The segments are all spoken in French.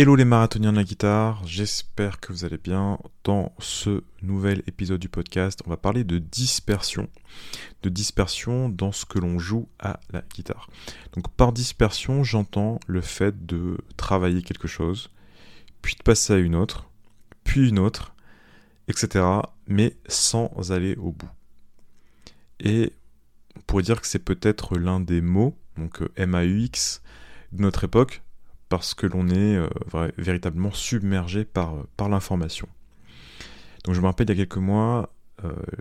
Hello les marathoniens de la guitare, j'espère que vous allez bien. Dans ce nouvel épisode du podcast, on va parler de dispersion. De dispersion dans ce que l'on joue à la guitare. Donc par dispersion, j'entends le fait de travailler quelque chose, puis de passer à une autre, puis une autre, etc. Mais sans aller au bout. Et on pourrait dire que c'est peut-être l'un des mots, donc euh, MAUX, de notre époque, parce que l'on est euh, véritablement submergé par, euh, par l'information. Donc je me rappelle il y a quelques mois,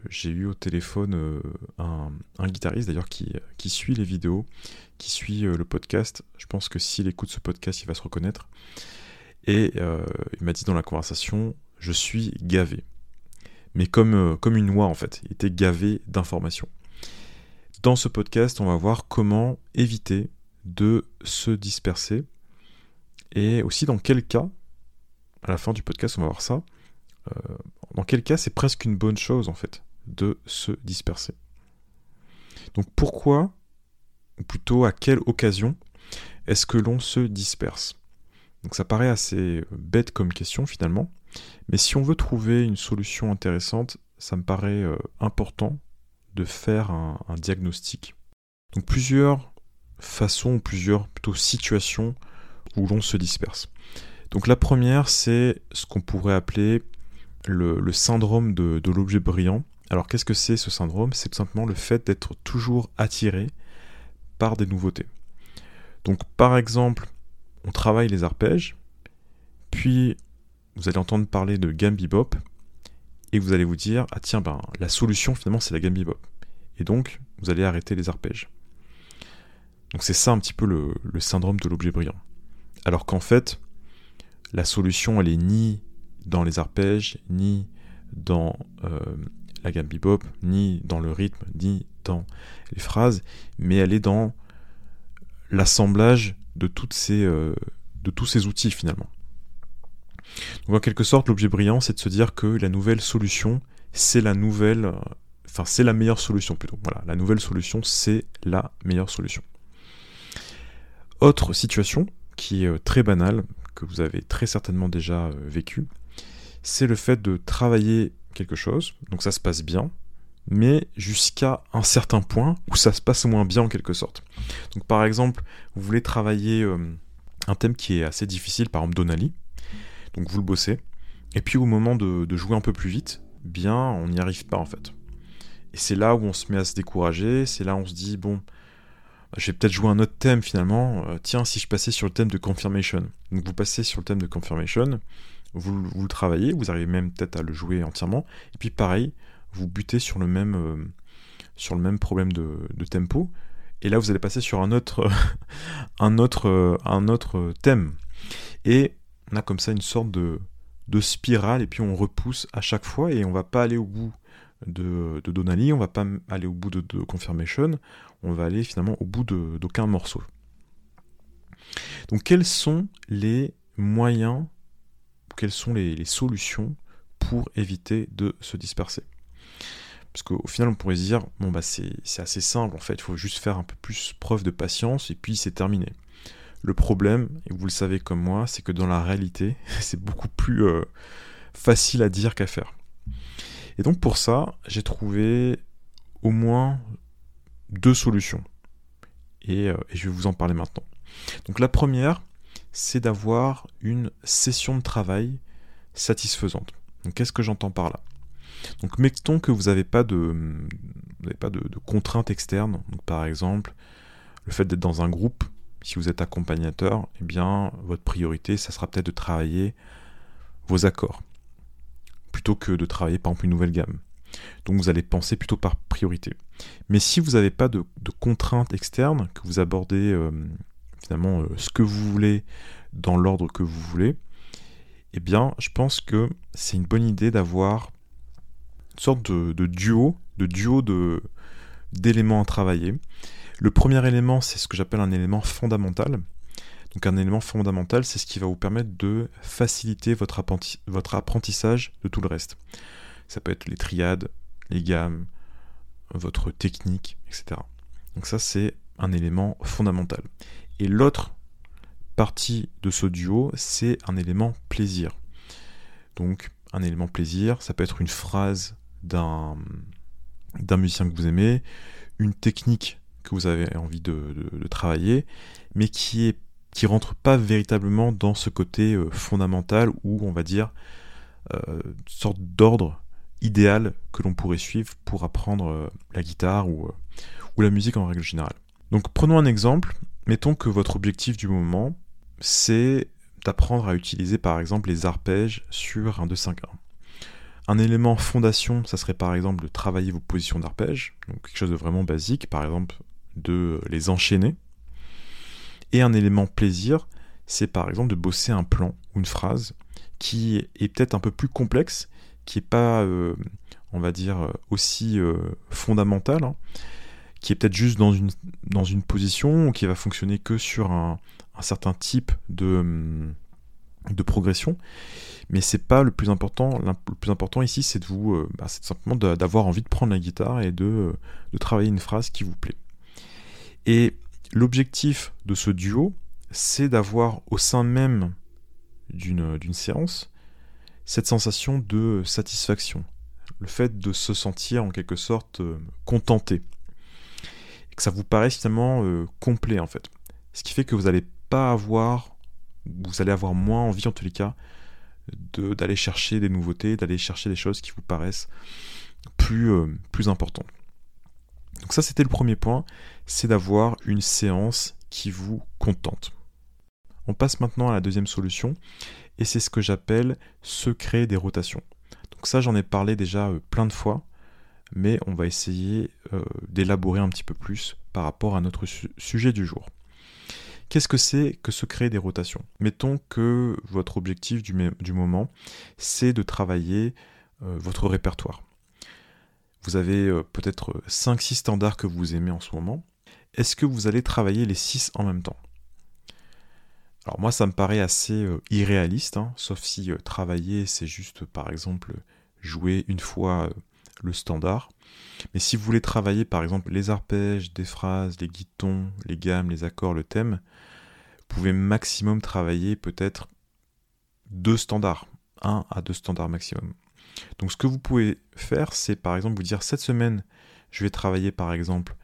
j'ai eu au téléphone un, guitariste d'ailleurs qui, suit les vidéos, qui suit le podcast. Je pense que s'il écoute ce podcast, il va se reconnaître. Et il m'a dit dans la conversation, je suis gavé. Mais comme, comme une noix en fait, il était gavé d'informations. Dans ce podcast, on va voir comment éviter de se disperser et aussi dans quel cas, à la fin du podcast, on va voir ça, euh, dans quel cas c'est presque une bonne chose en fait de se disperser. Donc pourquoi, ou plutôt à quelle occasion, est-ce que l'on se disperse? Donc ça paraît assez bête comme question finalement, mais si on veut trouver une solution intéressante, ça me paraît euh, important de faire un, diagnostic. Donc plusieurs façons, plusieurs plutôt situations où l'on se disperse. Donc la première, c'est ce qu'on pourrait appeler le, syndrome de, l'objet brillant. Alors qu'est-ce que c'est ce syndrome? C'est tout simplement le fait d'être toujours attiré par des nouveautés. Donc par exemple, on travaille les arpèges, puis vous allez entendre parler de gamme bebop, et vous allez vous dire ah tiens ben la solution finalement c'est la gamme bebop et donc vous allez arrêter les arpèges. Donc c'est ça un petit peu le, syndrome de l'objet brillant. Alors qu'en fait la solution elle est ni dans les arpèges ni dans euh, la gamme bebop ni dans le rythme ni dans les phrases mais elle est dans l'assemblage de euh, de tous ces outils finalement. Donc en quelque sorte, l'objet brillant, c'est de se dire que la nouvelle solution, c'est la nouvelle, euh, enfin c'est la meilleure solution plutôt. Voilà, la nouvelle solution, c'est la meilleure solution. Autre situation qui est euh, très banale, que vous avez très certainement déjà euh, vécu, c'est le fait de travailler quelque chose, donc ça se passe bien, mais jusqu'à un certain point où ça se passe moins bien en quelque sorte. Donc par exemple, vous voulez travailler un thème qui est assez difficile, par exemple Donali, donc vous le bossez. Et puis au moment de, jouer un peu plus vite, bien, on n'y arrive pas en fait. Et c'est là où on se met à se décourager, c'est là où on se dit, bon, je vais peut-être jouer un autre thème finalement. Euh, tiens, si je passais sur le thème de confirmation. Donc vous passez sur le thème de confirmation, vous, le travaillez, vous arrivez même peut-être à le jouer entièrement. Et puis pareil, vous butez sur le même, euh, sur le même problème de, tempo. Et là, vous allez passer sur un autre, un autre, euh, un autre thème. Et on a comme ça une sorte de, spirale et puis on repousse à chaque fois et on va pas aller au bout de, de Donali, on va pas aller au bout de, Confirmation, on va aller finalement au bout d'aucun morceau. Donc quels sont les moyens, quelles sont les, solutions pour éviter de se disperser? Parce qu'au final, on pourrait se dire, bon, bah, c'est assez simple, en fait, il faut juste faire un peu plus preuve de patience, et puis c'est terminé. Le problème, et vous le savez comme moi, c'est que dans la réalité, c'est beaucoup plus euh, facile à dire qu'à faire. Et donc pour ça, j'ai trouvé au moins deux solutions. Et, euh, et, je vais vous en parler maintenant. Donc la première, c'est d'avoir une session de travail satisfaisante. Donc qu'est-ce que j'entends par là? Donc mettons que vous n'avez pas de, contraintes externes. Par exemple, le fait d'être dans un groupe si vous êtes accompagnateur, eh bien, votre priorité, ça sera peut-être de travailler vos accords, plutôt que de travailler par exemple une nouvelle gamme. Donc vous allez penser plutôt par priorité. Mais si vous n'avez pas de, contraintes externes, que vous abordez euh, finalement euh, ce que vous voulez dans l'ordre que vous voulez, eh bien, je pense que c'est une bonne idée d'avoir une sorte de, de duo, de duo de d'éléments à travailler. Le premier élément, c'est ce que j'appelle un élément fondamental. Donc un élément fondamental, c'est ce qui va vous permettre de faciliter votre, apprentissage de tout le reste. Ça peut être les triades, les gammes, votre technique, etc. Donc ça, c'est un élément fondamental. Et l'autre partie de ce duo, c'est un élément plaisir. Donc un élément plaisir, ça peut être une phrase d'un d'un musicien que vous aimez, une technique que vous avez envie de, travailler, mais qui est qui rentre pas véritablement dans ce côté euh, fondamental ou on va dire euh, sorte d'ordre idéal que l'on pourrait suivre pour apprendre euh, la guitare ou, ou la musique en règle générale. Donc prenons un exemple, mettons que votre objectif du moment c'est d'apprendre à utiliser par exemple les arpèges sur un 2-5-1. Un élément fondation, ça serait par exemple de travailler vos positions d'arpège, donc quelque chose de vraiment basique, par exemple de les enchaîner. Et un élément plaisir, c'est par exemple de bosser un plan ou une phrase qui est peut-être un peu plus complexe, qui n'est pas, euh, on va dire, aussi euh, fondamentale, hein, qui est peut-être juste dans une, dans une position qui va fonctionner que sur un, un certain type de, hum, de progression. Mais c'est pas le plus important. Le plus important ici, c'est de vous, euh, bah, c'est simplement d'avoir envie de prendre la guitare et de, euh, de travailler une phrase qui vous plaît. Et l'objectif de ce duo, c'est d'avoir au sein même d'une séance cette sensation de satisfaction, le fait de se sentir en quelque sorte euh, contenté, que ça vous paraisse finalement complet en fait. Ce qui fait que vous allez pas avoir, vous allez avoir moins envie en tous les cas, d'aller chercher des nouveautés, d'aller chercher des choses qui vous paraissent plus, euh, plus importantes. Donc ça c'était le premier point, c'est d'avoir une séance qui vous contente. On passe maintenant à la deuxième solution, et c'est ce que j'appelle se créer des rotations. Donc ça j'en ai parlé déjà euh, plein de fois, mais on va essayer euh, d'élaborer un petit peu plus par rapport à notre sujet du jour. Qu'est-ce que c'est que se créer des rotations? Mettons que votre objectif du, moment, c'est de travailler euh, votre répertoire. Vous avez peut-être 5-6 standards que vous aimez en ce moment. Est-ce que vous allez travailler les 6 en même temps? Alors moi ça me paraît assez euh, irréaliste, hein, sauf si travailler c'est juste par exemple jouer une fois le standard. Mais si vous voulez travailler par exemple les arpèges, des phrases, les guitons, les gammes, les accords, le thème, vous pouvez maximum travailler peut-être deux standards, un à deux standards maximum. Donc ce que vous pouvez faire, c'est par exemple vous dire cette semaine, je vais travailler par exemple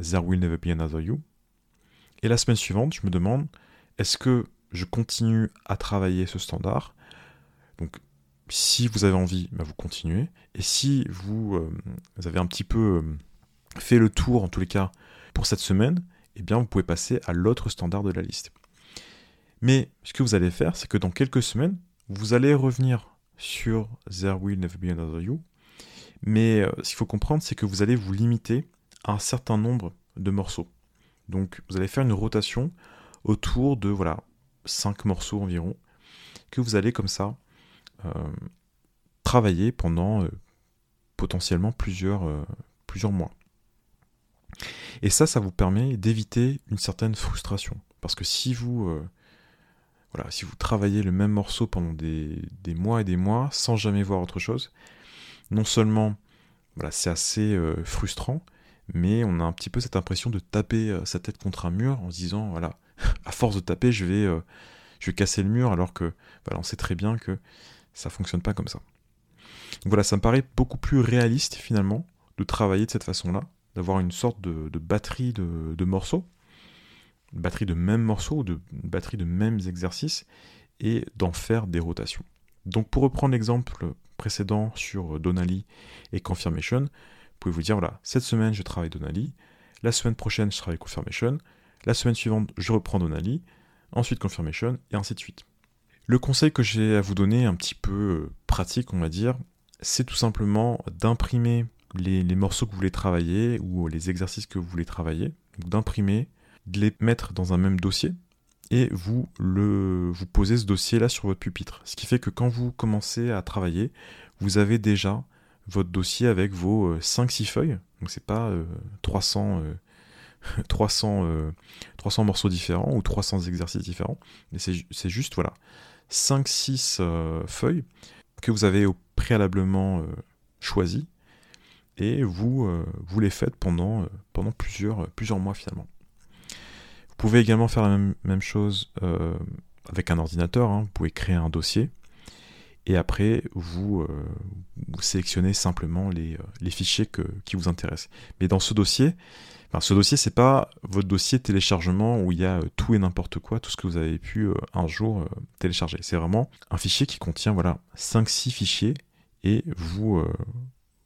There Will Never Be Another You. Et la semaine suivante, je me demande, est-ce que je continue à travailler ce standard? Donc si vous avez envie, bah, vous continuez. Et si vous, euh, avez un petit peu euh, fait le tour, en tous les cas, pour cette semaine, eh bien, vous pouvez passer à l'autre standard de la liste. Mais ce que vous allez faire, c'est que dans quelques semaines, vous allez revenir sur There Will Never Be Another You. Mais euh, ce qu'il faut comprendre, c'est que vous allez vous limiter à un certain nombre de morceaux. Donc, vous allez faire une rotation autour de voilà 5 morceaux environ, que vous allez comme ça euh, travailler pendant euh, potentiellement plusieurs, euh, plusieurs mois. Et ça, ça vous permet d'éviter une certaine frustration. Parce que si vous, voilà, si vous travaillez le même morceau pendant des, des, mois et des mois sans jamais voir autre chose, non seulement voilà, c'est assez frustrant, mais on a un petit peu cette impression de taper sa tête contre un mur en se disant voilà, à force de taper, je vais, je vais casser le mur alors que on sait très bien que ça fonctionne pas comme ça. Donc voilà, ça me paraît beaucoup plus réaliste finalement de travailler de cette façon-là, d'avoir une sorte de, batterie de, morceaux, batterie de mêmes morceaux, de, batterie de mêmes exercices, et d'en faire des rotations. Donc pour reprendre l'exemple précédent sur Donali et Confirmation, vous pouvez vous dire, voilà, cette semaine je travaille Donali, la semaine prochaine je travaille Confirmation, la semaine suivante je reprends Donali, ensuite Confirmation, et ainsi de suite. Le conseil que j'ai à vous donner, un petit peu euh, pratique, on va dire, c'est tout simplement d'imprimer les, morceaux que vous voulez travailler ou les exercices que vous voulez travailler, d'imprimer, de les mettre dans un même dossier et vous posez ce dossier là sur votre pupitre. Ce qui fait que quand vous commencez à travailler, vous avez déjà votre dossier avec vos 5-6 euh, feuilles. Donc c'est pas 300 300, 300 morceaux différents ou 300 exercices différents, mais c'est juste voilà, 5-6 euh, feuilles que vous avez préalablement euh, choisies et vous, euh, les faites pendant, plusieurs mois finalement. Vous pouvez également faire la même, chose avec un ordinateur. Hein. Vous pouvez créer un dossier et après vous, sélectionnez simplement les, fichiers qui vous intéressent. Mais dans ce dossier, ce dossier, c'est pas votre dossier téléchargement où il y a euh, tout et n'importe quoi, tout ce que vous avez pu euh, un jour euh, télécharger. C'est vraiment un fichier qui contient voilà 5-6 fichiers et vous,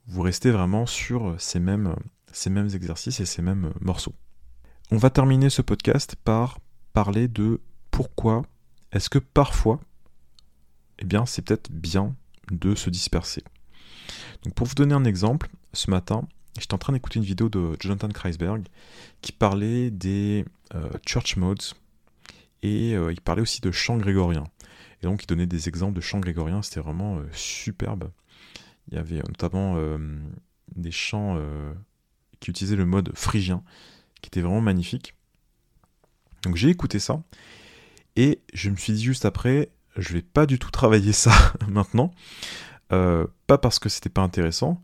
vous restez vraiment sur ces mêmes, ces mêmes exercices et ces mêmes morceaux. On va terminer ce podcast par parler de pourquoi est-ce que parfois, eh bien, c'est peut-être bien de se disperser. Donc pour vous donner un exemple, ce matin, j'étais en train d'écouter une vidéo de Jonathan Kreisberg qui parlait des euh, church modes et euh, il parlait aussi de chants grégoriens. Et donc il donnait des exemples de chants grégoriens, c'était vraiment euh, superbe. Il y avait notamment des chants qui utilisaient le mode phrygien, qui était vraiment magnifique. Donc j'ai écouté ça et je me suis dit juste après, je vais pas du tout travailler ça maintenant. pas parce que c'était pas intéressant,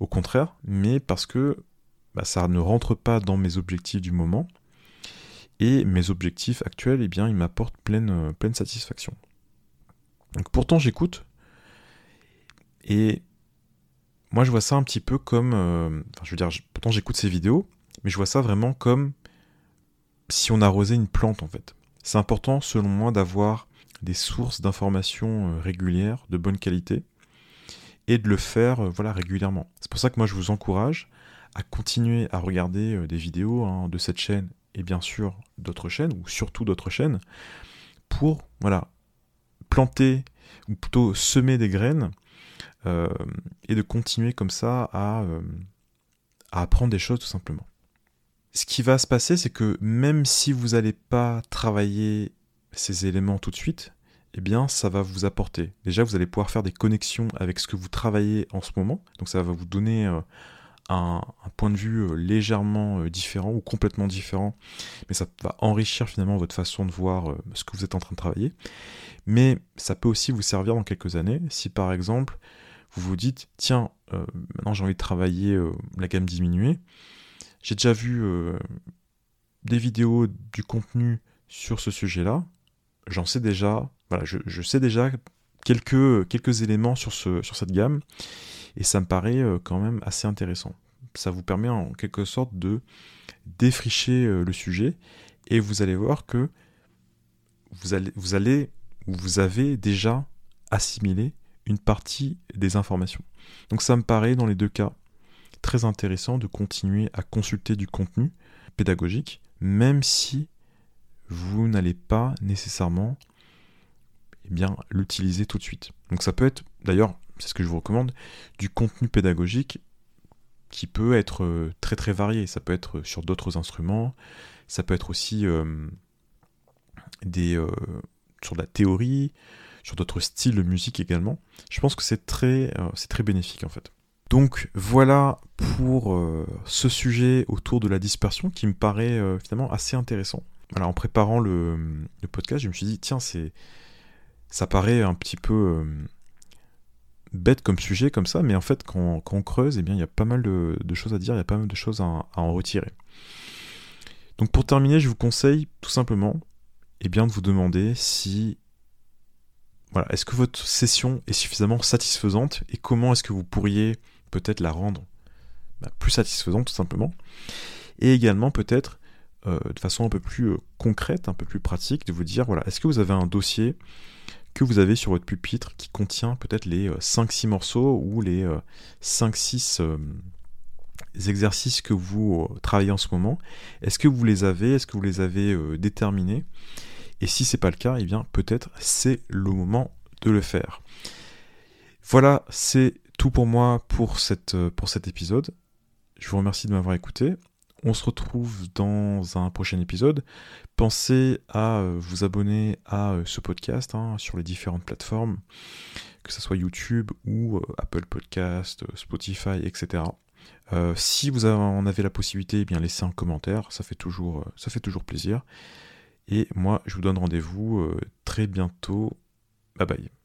au contraire, mais parce que bah, ça ne rentre pas dans mes objectifs du moment. Et mes objectifs actuels, eh bien, ils m'apportent pleine, euh, satisfaction. Donc pourtant, j'écoute. Et moi, je vois ça un petit peu comme. Euh, enfin, je veux dire, pourtant, j'écoute ces vidéos, mais je vois ça vraiment comme si on arrosait une plante, en fait. C'est important, selon moi, d'avoir des sources d'informations euh, régulières, de bonne qualité, et de le faire euh, voilà, régulièrement. C'est pour ça que moi je vous encourage à continuer à regarder euh, des vidéos hein, de cette chaîne et bien sûr d'autres chaînes, ou surtout d'autres chaînes, pour voilà, planter, ou plutôt semer des graines, euh, et de continuer comme ça à, à apprendre des choses tout simplement. Ce qui va se passer, c'est que même si vous n'allez pas travailler ces éléments tout de suite, eh bien, ça va vous apporter. Déjà, vous allez pouvoir faire des connexions avec ce que vous travaillez en ce moment. Donc, ça va vous donner euh, un, point de vue euh, légèrement euh, différent ou complètement différent. Mais ça va enrichir finalement votre façon de voir ce que vous êtes en train de travailler. Mais ça peut aussi vous servir dans quelques années. Si par exemple, vous vous dites, tiens, maintenant j'ai envie de travailler la gamme diminuée. J'ai déjà vu des vidéos, du contenu sur ce sujet-là. J'en sais déjà voilà, je, sais déjà quelques, quelques éléments sur, ce, sur cette gamme, et ça me paraît euh, quand même assez intéressant. Ça vous permet en quelque sorte de défricher euh, le sujet, et vous allez voir que vous allez, vous allez, ou vous avez déjà assimilé une partie des informations. Donc ça me paraît dans les deux cas très intéressant de continuer à consulter du contenu pédagogique, même si vous n'allez pas nécessairement eh bien l'utiliser tout de suite. Donc ça peut être, d'ailleurs, c'est ce que je vous recommande, du contenu pédagogique qui peut être euh, très très varié. Ça peut être sur d'autres instruments, ça peut être aussi euh, des, euh, sur de la théorie, sur d'autres styles de musique également. Je pense que c'est très, c'est très bénéfique en fait. Donc voilà pour ce sujet autour de la dispersion qui me paraît finalement assez intéressant. En préparant le, podcast, je me suis dit, tiens, ça paraît un petit peu euh, bête comme sujet, comme ça, mais en fait, quand, on creuse, eh bien, il y a pas mal de, choses à dire, il y a pas mal de choses à, en retirer. Donc pour terminer, je vous conseille tout simplement eh bien, de vous demander si voilà, est-ce que votre session est suffisamment satisfaisante et comment est-ce que vous pourriez peut-être la rendre bah, plus satisfaisante tout simplement. Et également peut-être euh, de façon un peu plus euh, concrète, un peu plus pratique, de vous dire voilà, est-ce que vous avez un dossier que vous avez sur votre pupitre qui contient peut-être les 5-6 euh, morceaux ou les 5-6 euh, euh, exercices que vous travaillez en ce moment? Est-ce que vous les avez? Est-ce que vous les avez déterminés? Et si c'est pas le cas, eh bien peut-être c'est le moment de le faire. Voilà, c'est tout pour moi pour cet épisode. Je vous remercie de m'avoir écouté. On se retrouve dans un prochain épisode. Pensez à euh, vous abonner à euh, ce podcast hein, sur les différentes plateformes, que ce soit YouTube ou euh, Apple Podcast, Spotify, etc. si vous en avez la possibilité, eh bien laissez un commentaire, ça fait toujours, ça fait toujours plaisir. Et moi, je vous donne rendez-vous très bientôt. Bye bye.